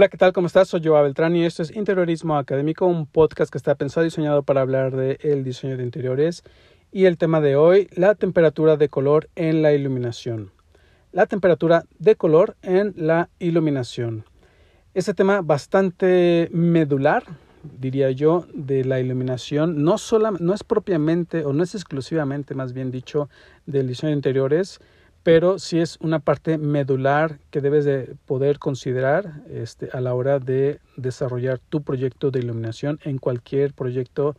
Hola, ¿qué tal? ¿Cómo estás? Soy Joa Beltrán y esto es Interiorismo Académico, un podcast que está pensado y diseñado para hablar del el diseño de interiores. Y el tema de hoy, la temperatura de color en la iluminación. La temperatura de color en la iluminación. Este tema bastante medular, diría yo, de la iluminación. No, sola, no es propiamente, o no es exclusivamente, más bien dicho, del diseño de interiores, pero sí es una parte medular que debes de poder considerar este, a la hora de desarrollar tu proyecto de iluminación en cualquier proyecto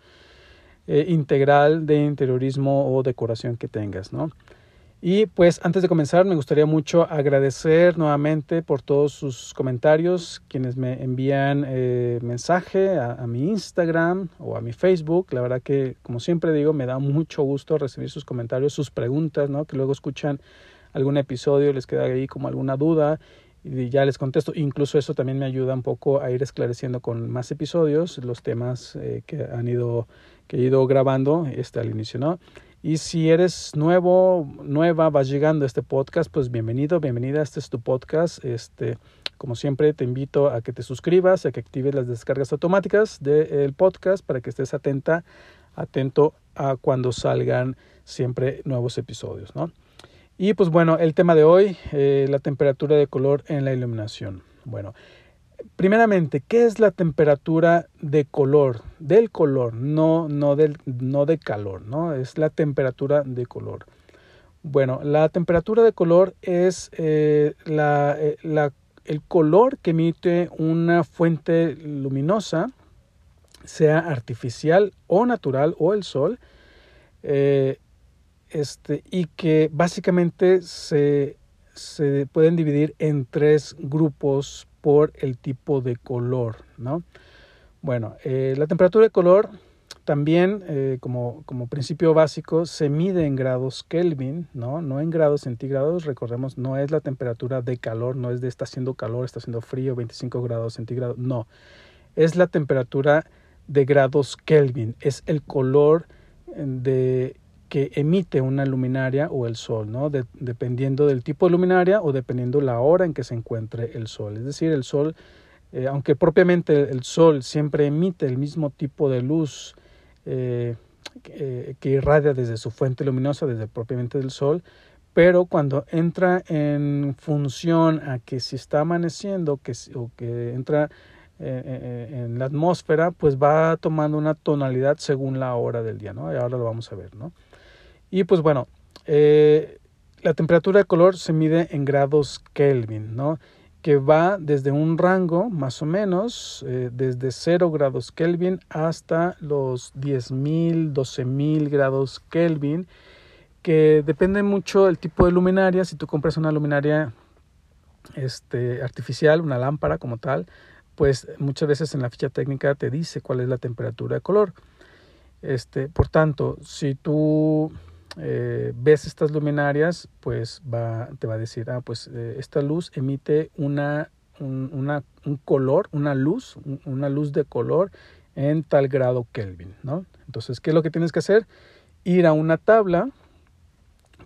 eh, integral de interiorismo o decoración que tengas, ¿no? Y pues antes de comenzar me gustaría mucho agradecer nuevamente por todos sus comentarios, quienes me envían eh, mensaje a, a, mi Instagram o a mi Facebook. La verdad que como siempre digo me da mucho gusto recibir sus comentarios, sus preguntas, ¿no? Que luego escuchan algún episodio, les queda ahí como alguna duda y ya les contesto. Incluso eso también me ayuda un poco a ir esclareciendo con más episodios los temas eh, que han ido que he ido grabando este al inicio, ¿no? Y si eres nuevo, nueva, vas llegando a este podcast, pues bienvenido, bienvenida. Este es tu podcast. Este, como siempre, te invito a que te suscribas, a que actives las descargas automáticas del podcast para que estés atenta, atento a cuando salgan siempre nuevos episodios, ¿no? Y pues bueno, el tema de hoy, eh, la temperatura de color en la iluminación. Bueno, primeramente, ¿qué es la temperatura de color? Del color, no, no, del, no de calor, ¿no? Es la temperatura de color. Bueno, la temperatura de color es eh, la, eh, la, el color que emite una fuente luminosa, sea artificial o natural o el sol, este, y que básicamente se, se pueden dividir en tres grupos por el tipo de color, ¿no? Bueno, eh, la temperatura de color también, eh, como, como, principio básico, se mide en grados Kelvin, ¿no? No en grados centígrados, recordemos, no es la temperatura de calor, no es de está haciendo calor, está haciendo frío, 25 grados centígrados, no. Es la temperatura de grados Kelvin, es el color de que emite una luminaria o el sol, ¿no? dependiendo del tipo de luminaria o dependiendo la hora en que se encuentre el sol. Es decir, el sol, eh, aunque propiamente el sol siempre emite el mismo tipo de luz eh, que, que, irradia desde su fuente luminosa, desde propiamente del sol, pero cuando entra en función a que si está amaneciendo que, o que entra eh, en la atmósfera, pues va tomando una tonalidad según la hora del día, ¿no? Ahora lo vamos a ver, ¿no? Y pues bueno, eh, la temperatura de color se mide en grados Kelvin, ¿no? que va desde un rango más o menos eh, desde 0 grados Kelvin hasta los 10.000, 12.000 grados Kelvin, que depende mucho del tipo de luminaria. Si tú compras una luminaria este, artificial, una lámpara como tal, pues muchas veces en la ficha técnica te dice cuál es la temperatura de color. Este, por tanto, si tú eh, ves estas luminarias, pues va, te va a decir, ah, pues eh, esta luz emite una, un, una, un color, una luz, una luz de color en tal grado Kelvin, ¿no? Entonces, ¿qué es lo que tienes que hacer? Ir a una tabla,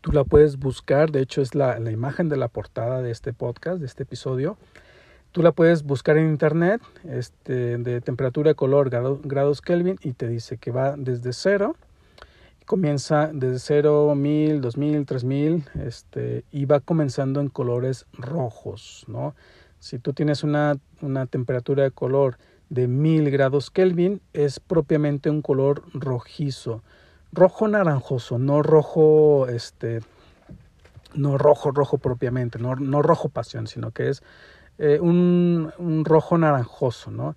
tú la puedes buscar, de hecho es la, la imagen de la portada de este podcast, de este episodio, tú la puedes buscar en internet, este, de temperatura color, grados Kelvin, y te dice que va desde cero comienza desde 0, 1000, 2000, 3000 este, y va comenzando en colores rojos. ¿no? Si tú tienes una, una temperatura de color de 1000 grados Kelvin, es propiamente un color rojizo, rojo naranjoso, no rojo, este, no rojo, rojo propiamente, no, no rojo pasión, sino que es eh, un, un rojo naranjoso, ¿no?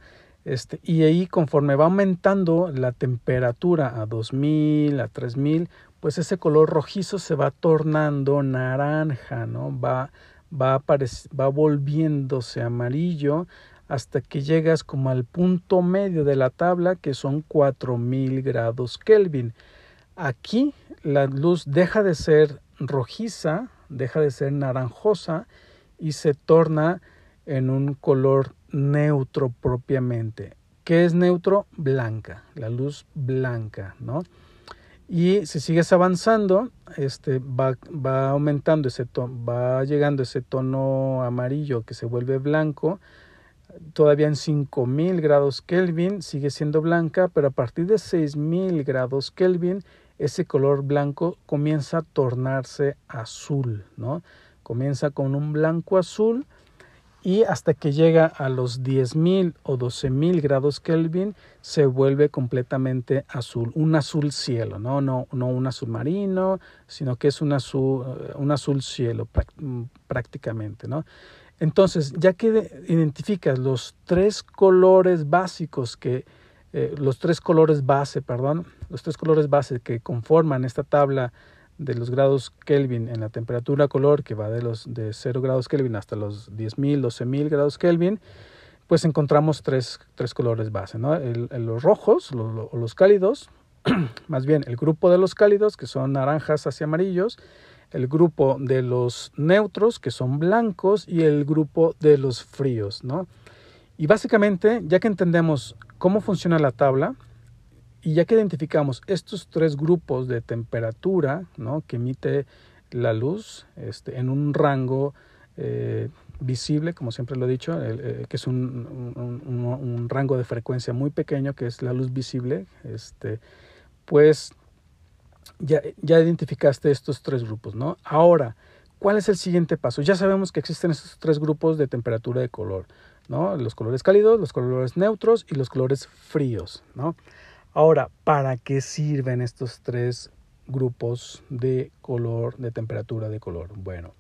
Este, y ahí conforme va aumentando la temperatura a 2000, a 3000, pues ese color rojizo se va tornando naranja, ¿no? Va, va, va volviéndose amarillo hasta que llegas como al punto medio de la tabla que son 4000 grados Kelvin. Aquí la luz deja de ser rojiza, deja de ser naranjosa y se torna en un color neutro propiamente. ¿Qué es neutro? Blanca, la luz blanca, ¿no? Y si sigues avanzando, este va, va aumentando ese tono, va llegando ese tono amarillo que se vuelve blanco todavía en 5000 grados Kelvin sigue siendo blanca, pero a partir de 6000 grados Kelvin ese color blanco comienza a tornarse azul, ¿no? Comienza con un blanco azul y hasta que llega a los 10.000 o 12.000 grados Kelvin se vuelve completamente azul, un azul cielo, ¿no? No, no un azul marino, sino que es un azul, un azul cielo prácticamente, ¿no? Entonces, ya que identificas los tres colores básicos que, eh, los tres colores base, perdón, los tres colores base que conforman esta tabla de los grados Kelvin en la temperatura color que va de los de 0 grados Kelvin hasta los 10.000, 12.000 grados Kelvin, pues encontramos tres, tres colores base, ¿no? El, los rojos o los cálidos, más bien el grupo de los cálidos que son naranjas hacia amarillos, el grupo de los neutros, que son blancos, y el grupo de los fríos, ¿no? Y básicamente, ya que entendemos cómo funciona la tabla, y ya que identificamos estos tres grupos de temperatura, ¿no? Que emite la luz este, en un rango eh, visible, como siempre lo he dicho, eh, que es un, un, rango de frecuencia muy pequeño, que es la luz visible, este, pues ya, ya identificaste estos tres grupos, ¿no? Ahora, ¿cuál es el siguiente paso? Ya sabemos que existen estos tres grupos de temperatura de color, ¿no? Los colores cálidos, los colores neutros y los colores fríos, ¿no? Ahora, ¿para qué sirven estos tres grupos de color, de temperatura de color? Bueno,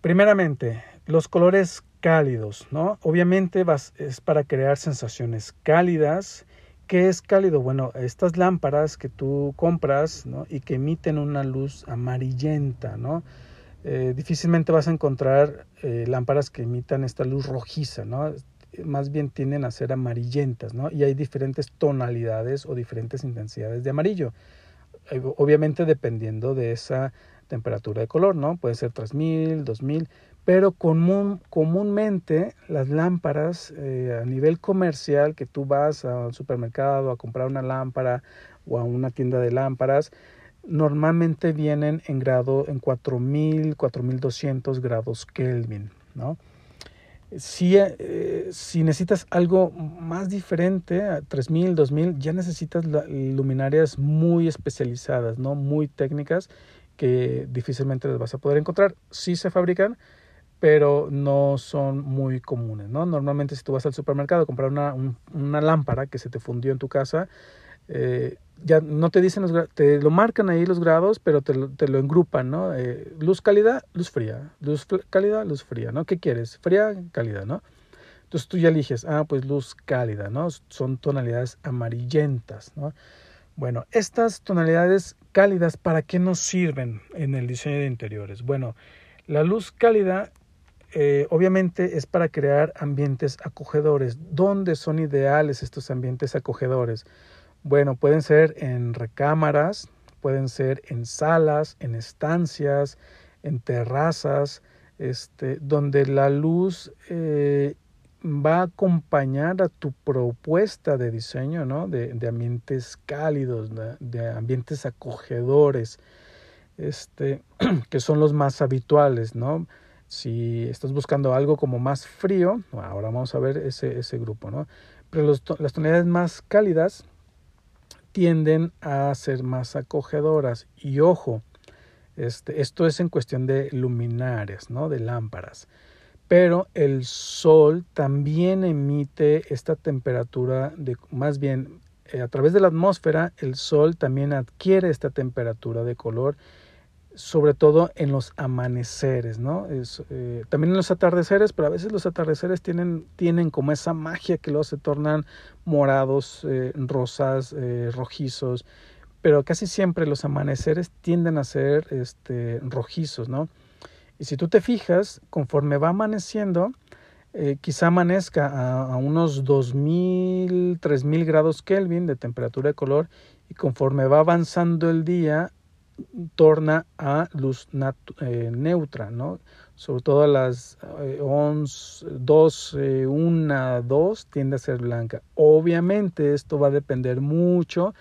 primeramente, los colores cálidos, ¿no? Obviamente es para crear sensaciones cálidas ¿Qué es cálido? Bueno, estas lámparas que tú compras ¿no? y que emiten una luz amarillenta, ¿no? Eh, difícilmente vas a encontrar eh, lámparas que emitan esta luz rojiza, ¿no? Más bien tienden a ser amarillentas, ¿no? Y hay diferentes tonalidades o diferentes intensidades de amarillo. Eh, obviamente dependiendo de esa temperatura de color, ¿no? Puede ser 3000, 2000, pero común, comúnmente las lámparas eh, a nivel comercial, que tú vas al supermercado a comprar una lámpara o a una tienda de lámparas, normalmente vienen en grado en 4000, 4200 grados Kelvin, ¿no? Si, eh, si necesitas algo más diferente, a 3000, 2000, ya necesitas luminarias muy especializadas, ¿no? Muy técnicas que difícilmente las vas a poder encontrar. Sí se fabrican, pero no son muy comunes, ¿no? Normalmente si tú vas al supermercado a comprar una, una lámpara que se te fundió en tu casa, eh, ya no te dicen los te lo marcan ahí los grados, pero te lo, te lo engrupan, ¿no? Eh, luz cálida, luz fría, luz cálida, luz fría, ¿no? ¿Qué quieres? Fría, cálida, ¿no? Entonces tú ya eliges, ah, pues luz cálida, ¿no? Son tonalidades amarillentas, ¿no? Bueno, estas tonalidades cálidas, ¿para qué nos sirven en el diseño de interiores? Bueno, la luz cálida eh, obviamente es para crear ambientes acogedores. ¿Dónde son ideales estos ambientes acogedores? Bueno, pueden ser en recámaras, pueden ser en salas, en estancias, en terrazas, este, donde la luz eh, va a acompañar a tu propuesta de diseño, ¿no? De, ambientes cálidos, de, ambientes acogedores, este, que son los más habituales, ¿no? Si estás buscando algo como más frío, ahora vamos a ver ese, ese grupo, ¿no? Pero las tonalidades más cálidas tienden a ser más acogedoras. Y ojo, este, esto es en cuestión de luminarias, ¿no? De lámparas. Pero el sol también emite esta temperatura de, más bien, eh, a través de la atmósfera, el sol también adquiere esta temperatura de color sobre todo en los amaneceres, ¿no? Es, eh, también en los atardeceres, pero a veces los atardeceres tienen, tienen como esa magia que luego se tornan morados, eh, rosas, eh, rojizos, pero casi siempre los amaneceres tienden a ser este, rojizos, ¿no? Y si tú te fijas, conforme va amaneciendo, quizá amanezca a, a unos 2000, 3000 grados Kelvin de temperatura de color y conforme va avanzando el día, torna a luz eh, neutra, ¿no? Sobre todo a las 11, 12, 1, 2 tiende a ser blanca. Obviamente esto va a depender mucho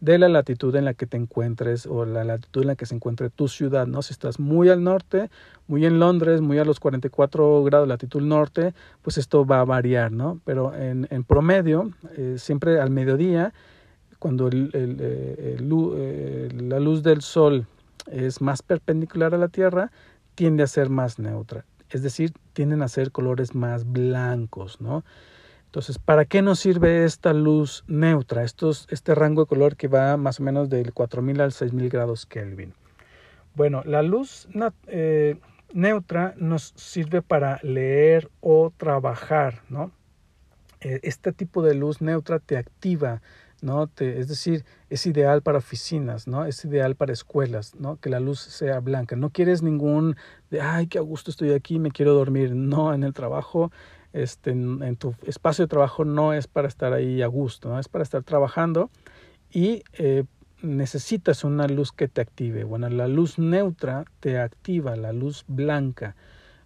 de la latitud en la que te encuentres o la latitud en la que se encuentre tu ciudad, ¿no? Si estás muy al norte, muy en Londres, muy a los 44 grados de latitud norte, pues esto va a variar, ¿no? Pero en, en promedio, eh, siempre al mediodía, cuando eh, eh, la luz del sol es más perpendicular a la Tierra, tiende a ser más neutra. Es decir, tienden a ser colores más blancos, ¿no? Entonces, ¿para qué nos sirve esta luz neutra? Este rango de color que va más o menos del 4000 al 6000 grados Kelvin. Bueno, la luz eh, neutra nos sirve para leer o trabajar, ¿no? Este tipo de luz neutra te activa, ¿no? Te, es decir, es ideal para oficinas, ¿no? Es ideal para escuelas, ¿no? Que la luz sea blanca. No quieres ningún de, ay, qué a gusto estoy aquí, me quiero dormir. No, en el trabajo este, en, tu espacio de trabajo no es para estar ahí a gusto, ¿no? es para estar trabajando y eh, necesitas una luz que te active. Bueno, la luz neutra te activa, la luz blanca,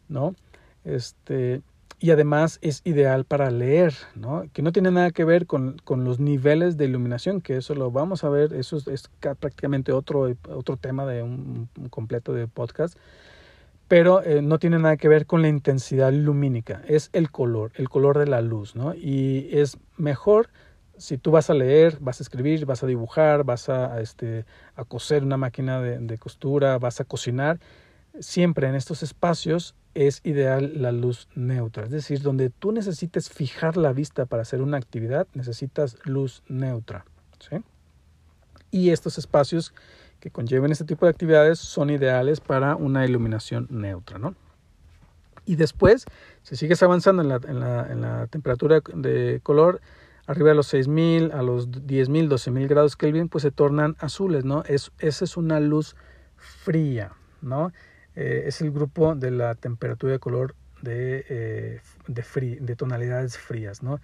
¿no? Este, y además es ideal para leer, ¿no? Que no tiene nada que ver con, con los niveles de iluminación, que eso lo vamos a ver, eso es, prácticamente otro, otro tema de un completo de podcast pero eh, no tiene nada que ver con la intensidad lumínica, es el color, el color de la luz, ¿no? Y es mejor si tú vas a leer, vas a escribir, vas a dibujar, vas a, este, a coser una máquina de, de, costura, vas a cocinar, siempre en estos espacios es ideal la luz neutra, es decir, donde tú necesites fijar la vista para hacer una actividad, necesitas luz neutra, ¿sí? Y estos espacios que conlleven este tipo de actividades son ideales para una iluminación neutra. ¿no? Y después, si sigues avanzando en la, en la, en la temperatura de color, arriba de los 6000, a los 10000, 12000 grados Kelvin, pues se tornan azules, ¿no? Es, esa es una luz fría, ¿no? Eh, es el grupo de la temperatura de color de, eh, de, de tonalidades frías, ¿no?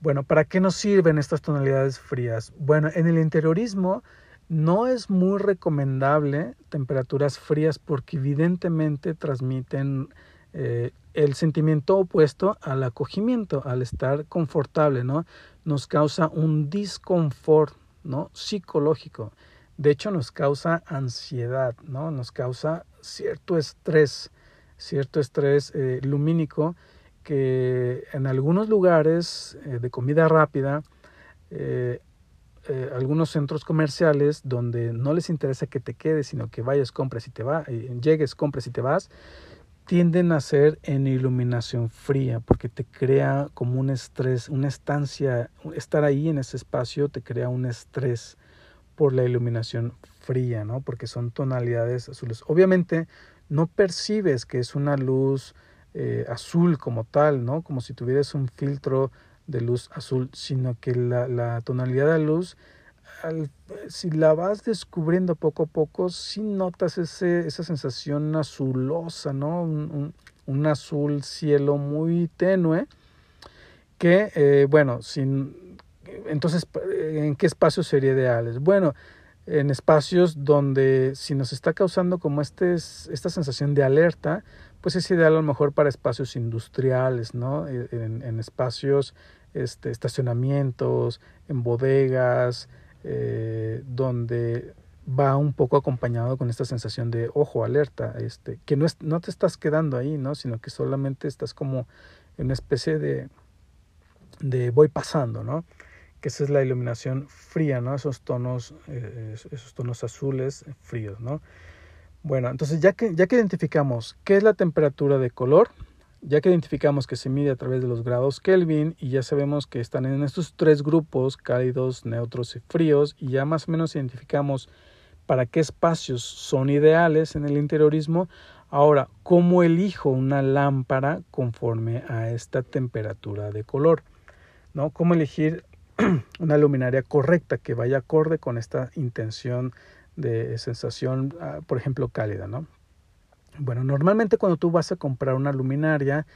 Bueno, ¿para qué nos sirven estas tonalidades frías? Bueno, en el interiorismo no es muy recomendable temperaturas frías porque evidentemente transmiten eh, el sentimiento opuesto al acogimiento, al estar confortable, ¿no? Nos causa un disconfort, ¿no? Psicológico. De hecho, nos causa ansiedad, ¿no? Nos causa cierto estrés, cierto estrés eh, lumínico que en algunos lugares eh, de comida rápida eh, algunos centros comerciales donde no les interesa que te quedes, sino que vayas, compres y te vas, llegues, compres y te vas, tienden a ser en iluminación fría porque te crea como un estrés, una estancia, estar ahí en ese espacio te crea un estrés por la iluminación fría, ¿no? Porque son tonalidades azules. Obviamente no percibes que es una luz eh, azul como tal, ¿no? Como si tuvieras un filtro de luz azul, sino que la, la tonalidad de luz, si la vas descubriendo poco a poco, sí notas ese, esa sensación azulosa, ¿no? Un, un, azul cielo muy tenue, que, eh, bueno, sin, entonces, ¿en qué espacios sería ideales? Bueno, en espacios donde si nos está causando como este, esta sensación de alerta, pues es ideal a lo mejor para espacios industriales, ¿no? E, en, espacios, este, estacionamientos, en bodegas, eh, donde va un poco acompañado con esta sensación de ojo, alerta, este, que no, es, no te estás quedando ahí, ¿no? Sino que solamente estás como en una especie de, de voy pasando, ¿no? Que esa es la iluminación fría, ¿no? Esos tonos, eh, esos tonos azules fríos, ¿no? Bueno, entonces ya que, ya que identificamos qué es la temperatura de color, ya que identificamos que se mide a través de los grados Kelvin y ya sabemos que están en estos tres grupos, cálidos, neutros y fríos, y ya más o menos identificamos para qué espacios son ideales en el interiorismo, ahora, ¿cómo elijo una lámpara conforme a esta temperatura de color? ¿No? ¿Cómo elegir una luminaria correcta que vaya acorde con esta intención de sensación, ah, por ejemplo, cálida, ¿no? Bueno, normalmente cuando tú vas a comprar una luminaria,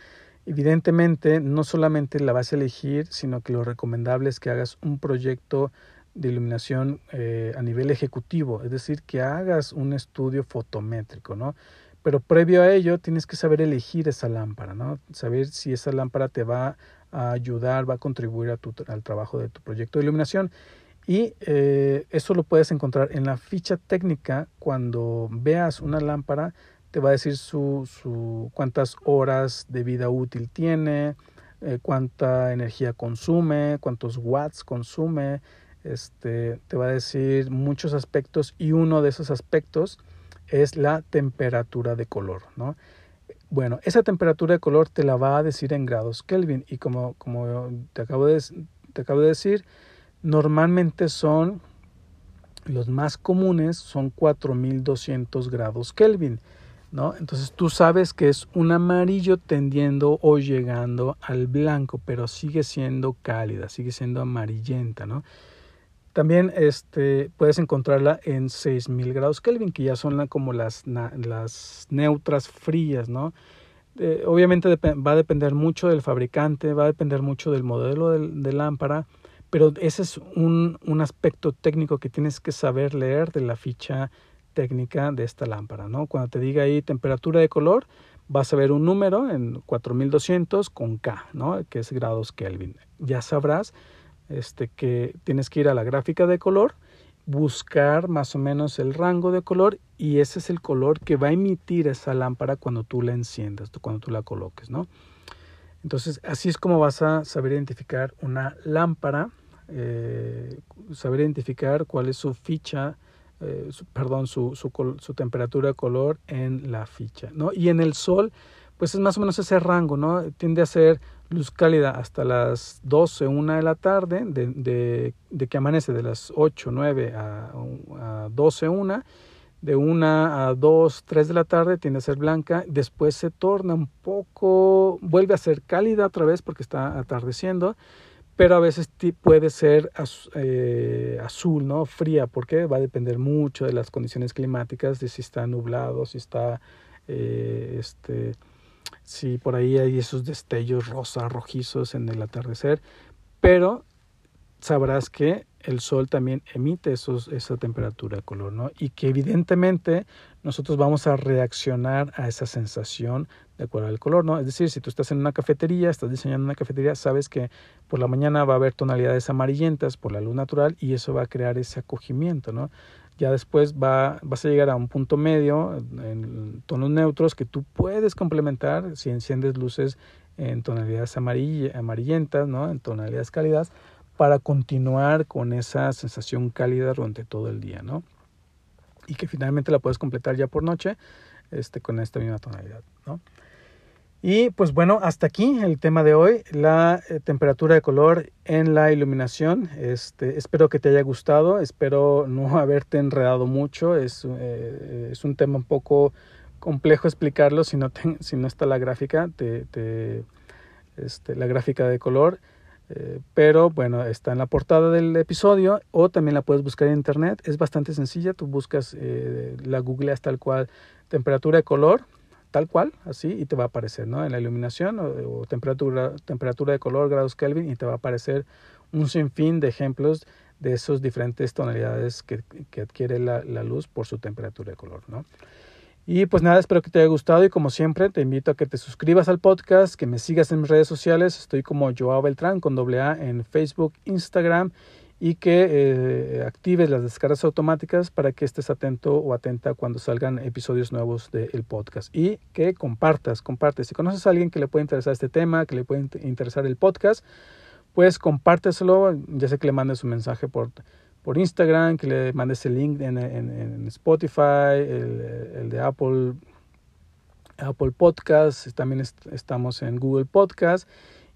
evidentemente no solamente la vas a elegir, sino que lo recomendable es que hagas un proyecto de iluminación eh, a nivel ejecutivo, es decir, que hagas un estudio fotométrico, ¿no? Pero previo a ello tienes que saber elegir esa lámpara, ¿no? Saber si esa lámpara te va a ayudar, va a contribuir a tu, al trabajo de tu proyecto de iluminación. Y eh, eso lo puedes encontrar en la ficha técnica. Cuando veas una lámpara, te va a decir su, su cuántas horas de vida útil tiene, eh, cuánta energía consume, cuántos watts consume, este, te va a decir muchos aspectos y uno de esos aspectos es la temperatura de color, ¿no? Bueno, esa temperatura de color te la va a decir en grados Kelvin y como, como te, acabo de, te acabo de decir, normalmente son los más comunes son 4200 grados Kelvin, ¿no? Entonces tú sabes que es un amarillo tendiendo o llegando al blanco, pero sigue siendo cálida, sigue siendo amarillenta, ¿no? También este, puedes encontrarla en 6000 grados Kelvin, que ya son como las, neutras frías, ¿no? Eh, obviamente va a depender mucho del fabricante, va a depender mucho del modelo de, lámpara, pero ese es un, un, aspecto técnico que tienes que saber leer de la ficha técnica de esta lámpara, ¿no? Cuando te diga ahí temperatura de color, vas a ver un número en 4200 con K, ¿no? Que es grados Kelvin. Ya sabrás este, que tienes que ir a la gráfica de color, buscar más o menos el rango de color y ese es el color que va a emitir esa lámpara cuando tú la enciendas, cuando tú la coloques, ¿no? Entonces, así es como vas a saber identificar una lámpara, eh, saber identificar cuál es su ficha, eh, perdón, su, su, su, temperatura de color en la ficha, ¿no? Y en el sol, pues es más o menos ese rango, ¿no? Tiende a ser luz cálida hasta las 12, 1 de la tarde, de, de, que amanece de las 8, 9 a, a 12, 1, de 1 a 2, 3 de la tarde tiende a ser blanca, después se torna un poco, vuelve a ser cálida otra vez porque está atardeciendo, pero a veces puede ser eh, azul, ¿no? Fría, porque va a depender mucho de las condiciones climáticas, de si está nublado, si está eh, este, Sí, por ahí hay esos destellos rosa, rojizos en el atardecer, pero sabrás que el sol también emite esos, esa temperatura de color, ¿no? Y que evidentemente nosotros vamos a reaccionar a esa sensación de acuerdo al color, ¿no? Es decir, si tú estás en una cafetería, estás diseñando una cafetería, sabes que por la mañana va a haber tonalidades amarillentas por la luz natural y eso va a crear ese acogimiento, ¿no? Ya después va, vas a llegar a un punto medio en tonos neutros que tú puedes complementar si enciendes luces en tonalidades amarillentas, ¿no? En tonalidades cálidas para continuar con esa sensación cálida durante todo el día, ¿no? Y que finalmente la puedes completar ya por noche este, con esta misma tonalidad, ¿no? Y pues bueno, hasta aquí el tema de hoy, la eh, temperatura de color en la iluminación. Este, espero que te haya gustado, espero no haberte enredado mucho. Es, eh, es un tema un poco complejo explicarlo si no, si no está la gráfica, te, te, este, la gráfica de color. Eh, pero bueno, está en la portada del episodio o también la puedes buscar en internet. Es bastante sencilla, tú buscas, la googleas tal cual temperatura de color tal cual, así, y te va a aparecer, ¿no? En la iluminación o, temperatura, temperatura de color, grados Kelvin, y te va a aparecer un sinfín de ejemplos de esas diferentes tonalidades que, que adquiere la, la, luz por su temperatura de color, ¿no? Y pues nada, espero que te haya gustado y como siempre te invito a que te suscribas al podcast, que me sigas en mis redes sociales, estoy como Joao Beltrán con doble A en Facebook, Instagram y que eh, actives las descargas automáticas para que estés atento o atenta cuando salgan episodios nuevos del podcast y que compartas, compartes. Si conoces a alguien que le puede interesar este tema, que le puede interesar el podcast, pues compárteselo, ya sé que le mandes un mensaje por, por Instagram, que le mandes el link en, en, Spotify, el, de Apple, Apple Podcast, también estamos en Google Podcast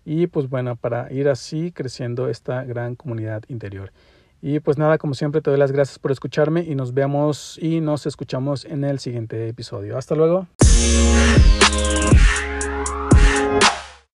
y pues bueno, para ir así creciendo esta gran comunidad interior. Y pues nada, como siempre te doy las gracias por escucharme y nos vemos y nos escuchamos en el siguiente episodio. Hasta luego.